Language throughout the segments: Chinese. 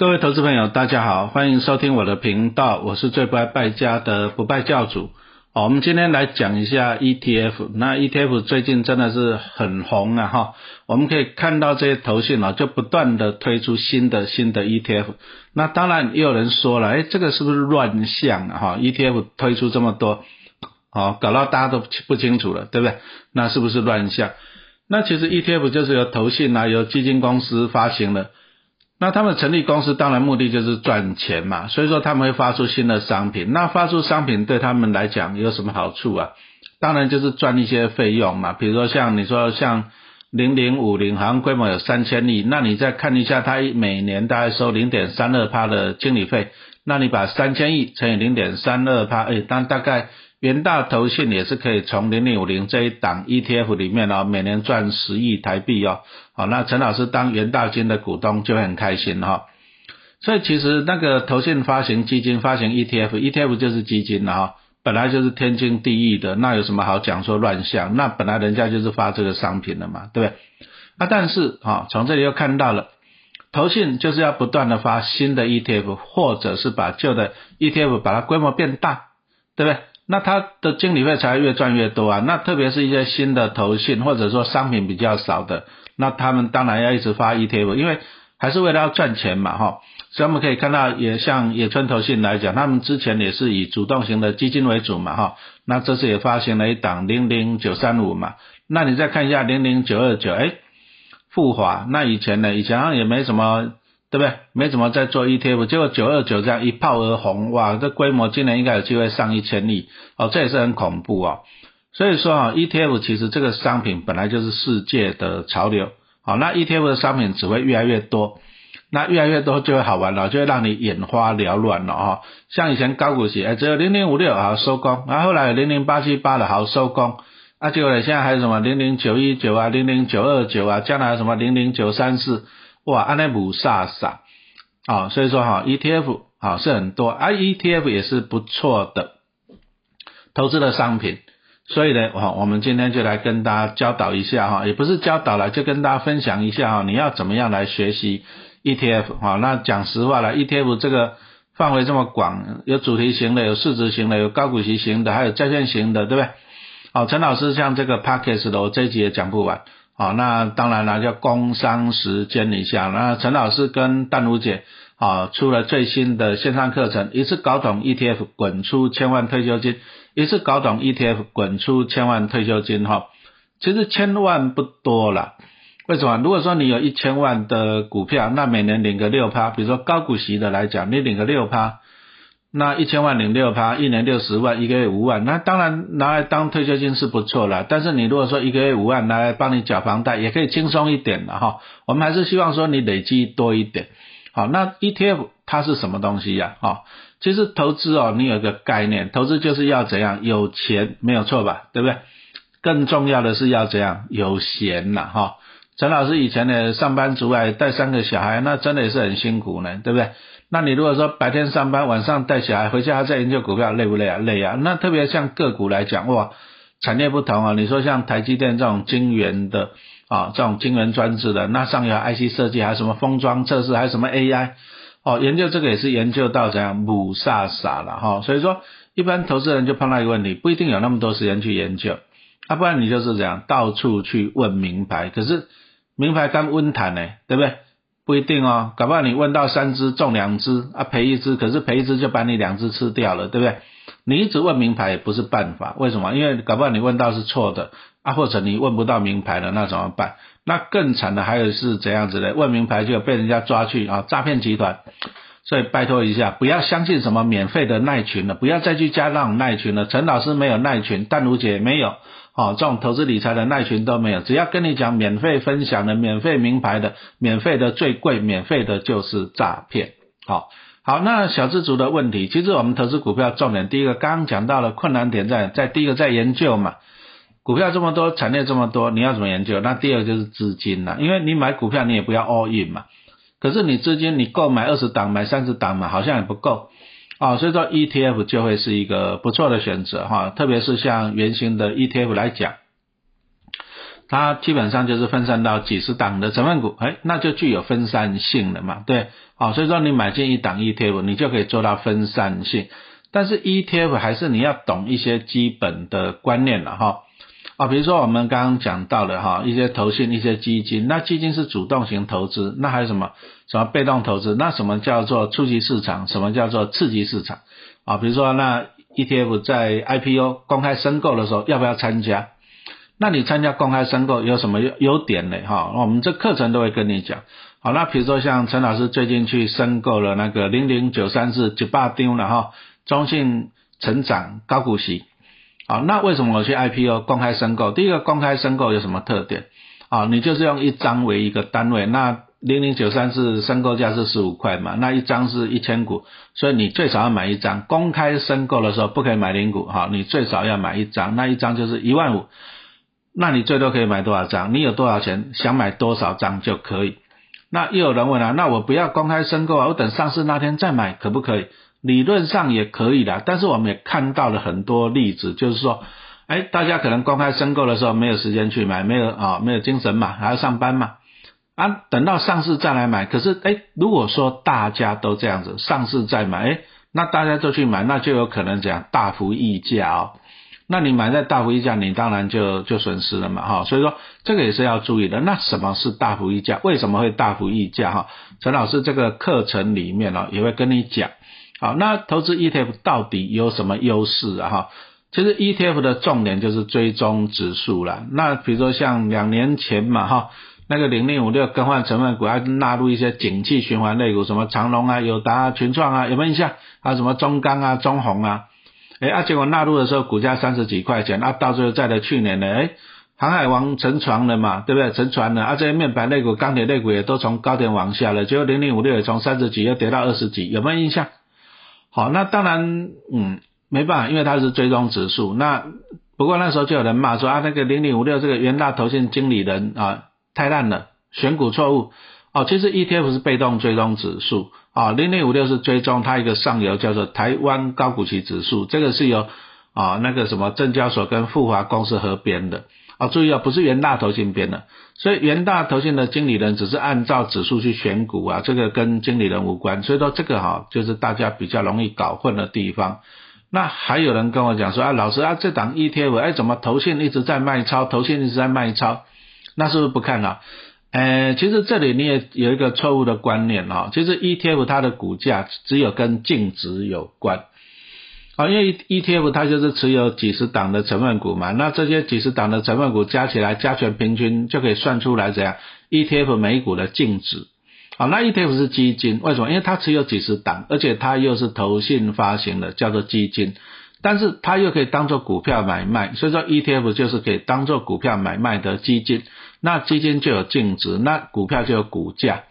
各位投资朋友，大家好，欢迎收听我的频道，我是最不爱败家的不败教主。好，我们今天来讲一下 ETF。那 ETF 最近真的是很红啊，哈。我们可以看到这些投信啊，就不断的推出新的新的 ETF。那当然也有人说了，哎，这个是不是乱象啊？哈，ETF 推出这么多，好，搞到大家都不清楚了，对不对？那是不是乱象？那其实 ETF 就是由投信啊，由基金公司发行的。那他们成立公司，当然目的就是赚钱嘛，所以说他们会发出新的商品。那发出商品对他们来讲有什么好处啊？当然就是赚一些费用嘛。比如说像你说像零零五零，好像规模有三千亿，那你再看一下，它每年大概收零点三二趴的经理费，那你把三千亿乘以零点三二趴，哎，当大概。元大投信也是可以从零零五零这一档 ETF 里面哦，每年赚十亿台币哦，好，那陈老师当元大金的股东就很开心哈。所以其实那个投信发行基金发行 ETF，ETF 就是基金了哈，本来就是天经地义的，那有什么好讲说乱象？那本来人家就是发这个商品的嘛，对不对？啊，但是哈，从这里又看到了，投信就是要不断的发新的 ETF，或者是把旧的 ETF 把它规模变大，对不对？那他的经理费才越赚越多啊！那特别是一些新的投信或者说商品比较少的，那他们当然要一直发 ETF，因为还是为了要赚钱嘛，哈。所以我们可以看到，也像野村投信来讲，他们之前也是以主动型的基金为主嘛，哈。那这次也发行了一档零零九三五嘛。那你再看一下零零九二九，哎，富华，那以前呢，以前好像也没什么。对不对？没怎么在做 ETF，结果九二九这样一炮而红，哇，这规模今年应该有机会上一千亿哦，这也是很恐怖哦。所以说啊，ETF 其实这个商品本来就是世界的潮流，好，那 ETF 的商品只会越来越多，那越来越多就会好玩了，就会让你眼花缭乱了哈。像以前高股息，哎，只有零零五六好收工，然后后来零零八七八的好收工，啊，结果呢，现在还有什么零零九一九啊，零零九二九啊，将来什么零零九三四。哇，安内姆萨萨，啊，所以说哈，ETF 啊是很多，啊 ETF 也是不错的投资的商品，所以呢，哈，我们今天就来跟大家教导一下哈，也不是教导了，就跟大家分享一下哈，你要怎么样来学习 ETF 哈，那讲实话了，ETF 这个范围这么广，有主题型的，有市值型的，有高股息型的，还有债券型的，对不对？好，陈老师像这个 Packets 的，我这一集也讲不完。好，那当然了，叫工商时间一下。那陈老师跟淡如姐啊，出了最新的线上课程，一次搞懂 ETF，滚出千万退休金；一次搞懂 ETF，滚出千万退休金。哈，其实千万不多了。为什么？如果说你有一千万的股票，那每年领个六趴，比如说高股息的来讲，你领个六趴。那一千万零六趴，一年六十万，一个月五万，那当然拿来当退休金是不错了。但是你如果说一个月五万拿来帮你缴房贷，也可以轻松一点的哈。我们还是希望说你累积多一点。好，那 ETF 它是什么东西呀？哈，其实投资哦，你有一个概念，投资就是要怎样有钱，没有错吧？对不对？更重要的是要怎样有闲呐？哈，陈老师以前的上班族啊，带三个小孩，那真的也是很辛苦呢，对不对？那你如果说白天上班，晚上带小孩，回家还在研究股票，累不累啊？累啊！那特别像个股来讲，哇，产业不同啊。你说像台积电这种晶圆的啊，这种晶圆专制的，那上游 IC 设计，还有什么封装测试，还有什么 AI，哦，研究这个也是研究到怎样母萨傻了哈。所以说，一般投资人就碰到一个问题，不一定有那么多时间去研究，啊，不然你就是这样到处去问名牌，可是名牌刚温谈呢，对不对？不一定哦，搞不好你问到三只中两只啊赔一只，可是赔一只就把你两只吃掉了，对不对？你一直问名牌也不是办法，为什么？因为搞不好你问到是错的啊，或者你问不到名牌了，那怎么办？那更惨的还有是怎样子的？问名牌就被人家抓去啊，诈骗集团。所以拜托一下，不要相信什么免费的耐群了，不要再去加那种耐群了。陈老师没有耐群，淡如姐没有。哦，这种投资理财的耐群都没有，只要跟你讲免费分享的、免费名牌的、免费的最贵、免费的就是诈骗。好，好，那小资族的问题，其实我们投资股票重点，第一个刚刚讲到了困难点在在第一个在研究嘛，股票这么多，产业这么多，你要怎么研究？那第二个就是资金了，因为你买股票你也不要 all in 嘛，可是你资金你购买二十档、买三十档嘛，好像也不够。啊，所以说 ETF 就会是一个不错的选择哈，特别是像圆形的 ETF 来讲，它基本上就是分散到几十档的成分股，哎，那就具有分散性了嘛，对，啊，所以说你买进一档 ETF，你就可以做到分散性。但是 ETF 还是你要懂一些基本的观念了哈，啊，比如说我们刚刚讲到的哈，一些投信、一些基金，那基金是主动型投资，那还有什么什么被动投资？那什么叫做初级市场？什么叫做次级市场？啊，比如说那 ETF 在 IPO 公开申购的时候要不要参加？那你参加公开申购有什么优优点呢？哈，我们这课程都会跟你讲。好，那比如说像陈老师最近去申购了那个零零九三四九八丢了哈。中信成长高股息，好，那为什么我去 IPO 公开申购？第一个公开申购有什么特点？啊，你就是用一张为一个单位，那零零九三是申购价是十五块嘛，那一张是一千股，所以你最少要买一张。公开申购的时候不可以买零股，哈，你最少要买一张，那一张就是一万五，那你最多可以买多少张？你有多少钱，想买多少张就可以。那又有人问了，那我不要公开申购啊，我等上市那天再买可不可以？理论上也可以的，但是我们也看到了很多例子，就是说，哎，大家可能公开申购的时候没有时间去买，没有啊，没有精神嘛，还要上班嘛，啊，等到上市再来买。可是，哎，如果说大家都这样子，上市再买，哎，那大家都去买，那就有可能这样大幅溢价哦。那你买在大幅溢价，你当然就就损失了嘛，哈。所以说这个也是要注意的。那什么是大幅溢价？为什么会大幅溢价？哈，陈老师这个课程里面呢也会跟你讲。好，那投资 ETF 到底有什么优势啊？哈，其实 ETF 的重点就是追踪指数啦。那比如说像两年前嘛，哈，那个零零五六更换成分股，要纳入一些景气循环类股，什么长隆啊、友达啊、群创啊，有没有印象？还有什么中钢啊、中红啊？哎，啊，结果纳入的时候股价三十几块钱，啊，到最后在了去年呢，哎，航海王沉船了嘛，对不对？沉船了，啊，这些面板类股、钢铁类股也都从高点往下了，结果零零五六也从三十几又跌到二十几，有没有印象？好，那当然，嗯，没办法，因为它是追踪指数。那不过那时候就有人骂说啊，那个零零五六这个元大投信经理人啊，太烂了，选股错误。哦，其实 ETF 是被动追踪指数啊，零零五六是追踪它一个上游叫做台湾高股息指数，这个是由啊那个什么证交所跟富华公司合编的。啊，注意啊，不是元大投信编的，所以元大投信的经理人只是按照指数去选股啊，这个跟经理人无关，所以说这个哈就是大家比较容易搞混的地方。那还有人跟我讲说啊，老师啊，这档 ETF 哎怎么投信一直在卖超，投信一直在卖超，那是不是不看了？呃，其实这里你也有一个错误的观念哈，其实 ETF 它的股价只有跟净值有关。啊，因为 ETF 它就是持有几十档的成分股嘛，那这些几十档的成分股加起来加权平均就可以算出来怎样 ETF 每股的净值。好，那 ETF 是基金，为什么？因为它持有几十档，而且它又是投信发行的，叫做基金，但是它又可以当做股票买卖，所以说 ETF 就是可以当做股票买卖的基金。那基金就有净值，那股票就有股价。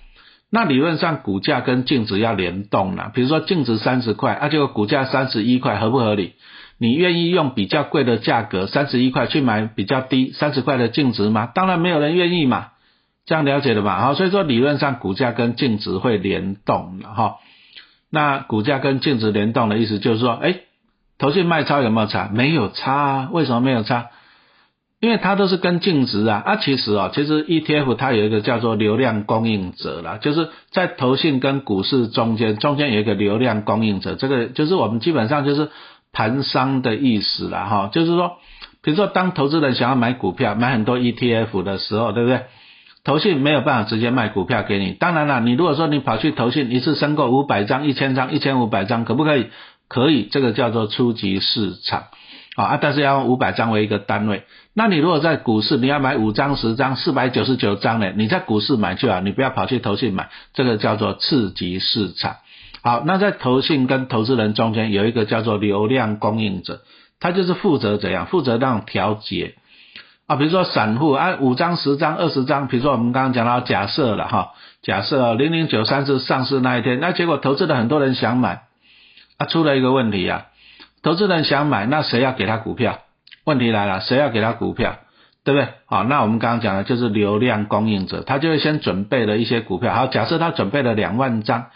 那理论上股价跟净值要联动了，比如说净值三十块，啊，结果股价三十一块，合不合理？你愿意用比较贵的价格三十一块去买比较低三十块的净值吗？当然没有人愿意嘛，这样了解了吧？好，所以说理论上股价跟净值会联动了哈。那股价跟净值联动的意思就是说，哎，投信卖超有没有差？没有差啊，为什么没有差？因为它都是跟净值啊，啊其实啊，其实 ETF 它有一个叫做流量供应者啦，就是在投信跟股市中间，中间有一个流量供应者，这个就是我们基本上就是盘商的意思啦，哈，就是说，比如说当投资人想要买股票，买很多 ETF 的时候，对不对？投信没有办法直接卖股票给你，当然了，你如果说你跑去投信一次申购五百张、一千张、一千五百张，可不可以？可以，这个叫做初级市场。啊，但是要用五百张为一个单位。那你如果在股市，你要买五张、十张、四百九十九张呢？你在股市买就好，你不要跑去投信买，这个叫做次级市场。好，那在投信跟投资人中间有一个叫做流量供应者，他就是负责怎样？负责让调节啊，比如说散户按五张、十张、二十张，比如说我们刚刚讲到假设了哈，假设零零九三是上市那一天，那结果投资的很多人想买，啊，出了一个问题呀。投资人想买，那谁要给他股票？问题来了，谁要给他股票？对不对？好，那我们刚刚讲的就是流量供应者，他就会先准备了一些股票。好，假设他准备了两万张，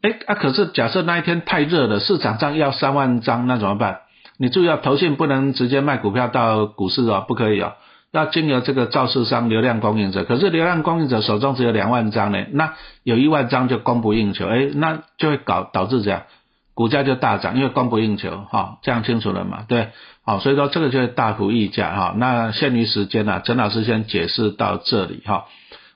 哎啊，可是假设那一天太热了，市场上要三万张，那怎么办？你注意，要投信不能直接卖股票到股市哦，不可以哦。要经由这个造市商、流量供应者，可是流量供应者手中只有两万张呢，那有一万张就供不应求，哎，那就会搞导致这样，股价就大涨，因为供不应求，哈，这样清楚了嘛？对，好，所以说这个就是大幅溢价，哈，那限于时间呢，陈老师先解释到这里，哈，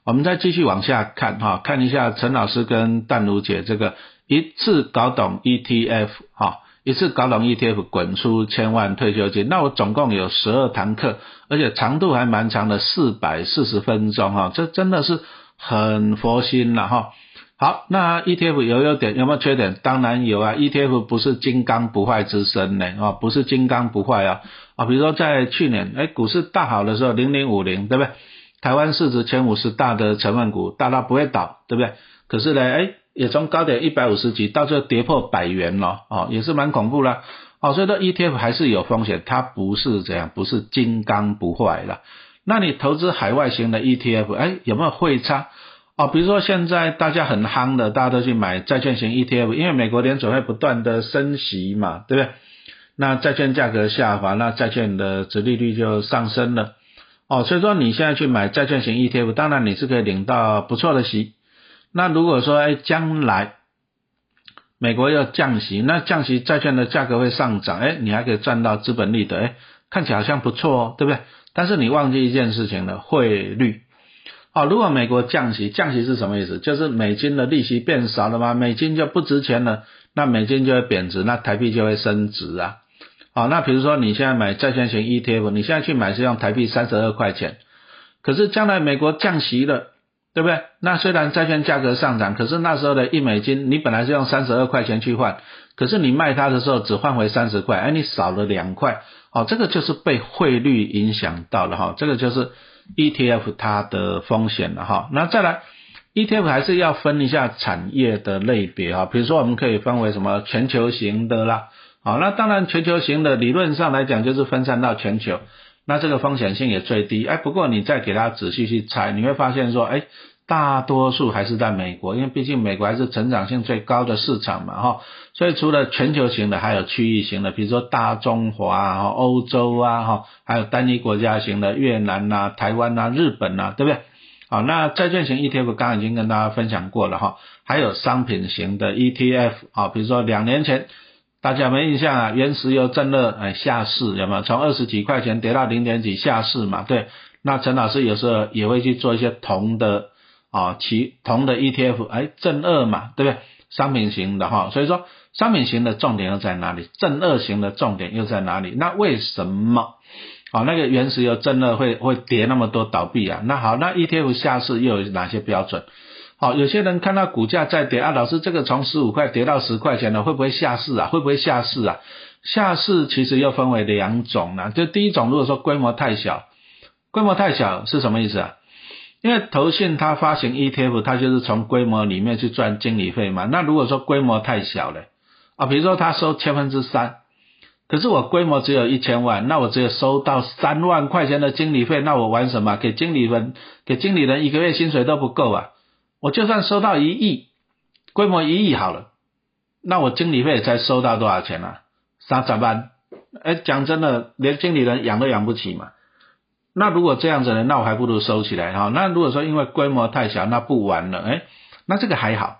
我们再继续往下看，哈，看一下陈老师跟淡如姐这个一次搞懂 ETF，哈。一次搞懂 ETF，滚出千万退休金。那我总共有十二堂课，而且长度还蛮长的，四百四十分钟哈，这真的是很佛心了哈。好，那 ETF 有优点有没有缺点？当然有啊，ETF 不是金刚不坏之身呢啊，不是金刚不坏啊啊。比如说在去年哎股市大好的时候，零零五零对不对？台湾市值前五十大的成分股，大到不会倒，对不对？可是呢哎。也从高点一百五十几到最后跌破百元了，哦，也是蛮恐怖啦，哦，所以说 ETF 还是有风险，它不是这样，不是金刚不坏了。那你投资海外型的 ETF，哎，有没有汇差？哦，比如说现在大家很夯的，大家都去买债券型 ETF，因为美国联储会不断的升息嘛，对不对？那债券价格下滑，那债券的殖利率就上升了，哦，所以说你现在去买债券型 ETF，当然你是可以领到不错的息。那如果说哎，将来美国要降息，那降息债券的价格会上涨，哎，你还可以赚到资本利得，哎，看起来好像不错哦，对不对？但是你忘记一件事情了，汇率。哦，如果美国降息，降息是什么意思？就是美金的利息变少了吗？美金就不值钱了，那美金就会贬值，那台币就会升值啊。好，那比如说你现在买债券型 ETF，你现在去买是用台币三十二块钱，可是将来美国降息了。对不对？那虽然债券价格上涨，可是那时候的一美金，你本来是用三十二块钱去换，可是你卖它的时候只换回三十块，哎，你少了两块，哦，这个就是被汇率影响到了哈，这个就是 ETF 它的风险了哈。那再来，ETF 还是要分一下产业的类别哈，比如说我们可以分为什么全球型的啦，好，那当然全球型的理论上来讲就是分散到全球。那这个风险性也最低，哎，不过你再给它仔细去猜，你会发现说，哎，大多数还是在美国，因为毕竟美国还是成长性最高的市场嘛，哈，所以除了全球型的，还有区域型的，比如说大中华啊、欧洲啊，哈，还有单一国家型的越南呐、台湾呐、日本呐，对不对？好，那债券型 ETF 刚刚已经跟大家分享过了哈，还有商品型的 ETF 啊，比如说两年前。大家有没印象啊？原石油正热哎下市有没有？从二十几块钱跌到零点几下市嘛？对，那陈老师有时候也会去做一些铜的啊，其同的 ETF 哎正二嘛，对不对？商品型的哈，所以说商品型的重点又在哪里？正二型的重点又在哪里？那为什么啊那个原石油正二会会跌那么多倒闭啊？那好，那 ETF 下市又有哪些标准？好，有些人看到股价在跌啊，老师这个从十五块跌到十块钱了，会不会下市啊？会不会下市啊？下市其实又分为两种呢，就第一种，如果说规模太小，规模太小是什么意思啊？因为投信它发行 ETF，它就是从规模里面去赚经理费嘛。那如果说规模太小了啊，比如说它收千分之三，可是我规模只有一千万，那我只有收到三万块钱的经理费，那我玩什么？给经理人给经理人一个月薪水都不够啊！我就算收到一亿，规模一亿好了，那我经理费才收到多少钱啊？三十万。哎，讲真的，连经理人养都养不起嘛。那如果这样子呢，那我还不如收起来哈。那如果说因为规模太小，那不玩了，哎，那这个还好，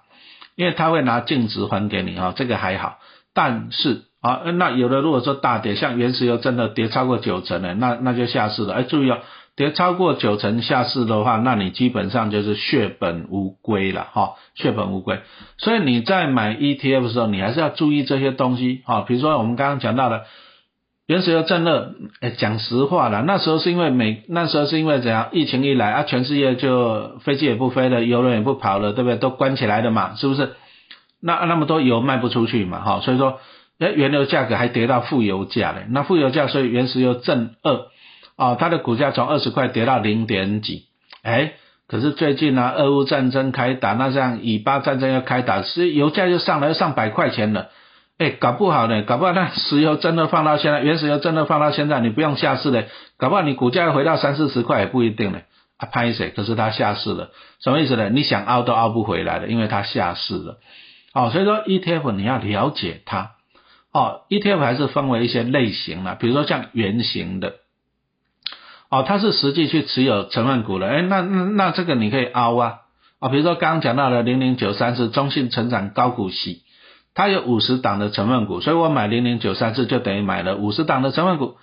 因为他会拿净值还给你哈，这个还好。但是啊，那有的如果说大跌，像原石油真的跌超过九成了，那那就下市了。哎，注意哦。跌超过九成下市的话，那你基本上就是血本无归了哈，血本无归。所以你在买 ETF 的时候，你还是要注意这些东西哈。比如说我们刚刚讲到的原石油正热，哎，讲实话了，那时候是因为美，那时候是因为怎样？疫情一来啊，全世界就飞机也不飞了，油轮也不跑了，对不对？都关起来的嘛，是不是？那那么多油卖不出去嘛，哈，所以说，哎，原油价格还跌到负油价嘞。那负油价，所以原石油正二。哦，它的股价从二十块跌到零点几，哎，可是最近呢，俄乌战争开打，那像以巴战争要开打，是油价就上来上百块钱了，哎，搞不好呢，搞不好那石油真的放到现在，原石油真的放到现在，你不用下市嘞，搞不好你股价回到三四十块也不一定嘞，啊，拍谁？可是它下市了，什么意思呢？你想凹都凹不回来了，因为它下市了，哦，所以说 ETF 你要了解它，哦，ETF 还是分为一些类型了，比如说像圆形的。哦，它是实际去持有成分股的，哎，那那那这个你可以凹啊，啊，比如说刚刚讲到的零零九三是中信成长高股息，它有五十档的成分股，所以我买零零九三四就等于买了五十档的成分股。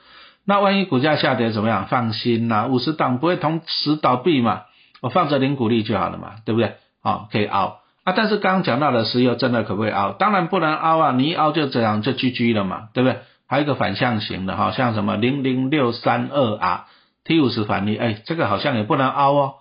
那万一股价下跌怎么样？放心呐，五十档不会同时倒闭嘛，我放着零股利就好了嘛，对不对？哦，可以熬啊，但是刚刚讲到的石油真的可不可以熬？当然不能熬啊，你一熬就这样就 GG 了嘛，对不对？还有一个反向型的哈，像什么零零六三二 R T 五十反利，哎，这个好像也不能熬哦。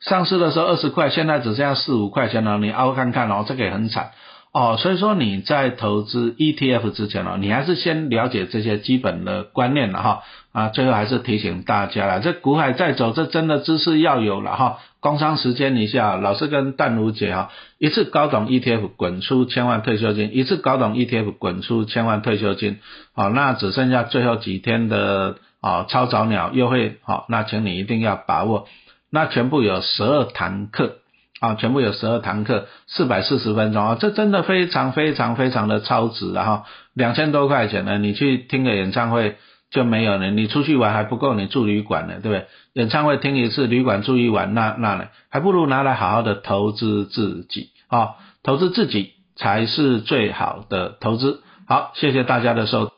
上市的时候二十块，现在只剩下四五块钱了，你熬看看哦，这个也很惨。哦，所以说你在投资 ETF 之前哦，你还是先了解这些基本的观念了哈。啊，最后还是提醒大家了，这股海在走，这真的知识要有了哈。工商时间一下，老师跟淡如姐哈，一次搞懂 ETF 滚出千万退休金，一次搞懂 ETF 滚出千万退休金。好，那只剩下最后几天的啊超早鸟优惠，好，那请你一定要把握。那全部有十二堂课。啊，全部有十二堂课，四百四十分钟啊，这真的非常非常非常的超值啊！哈，两千多块钱呢，你去听个演唱会就没有了，你出去玩还不够你住旅馆呢，对不对？演唱会听一次，旅馆住一晚，那那呢，还不如拿来好好的投资自己啊，投资自己才是最好的投资。好，谢谢大家的收。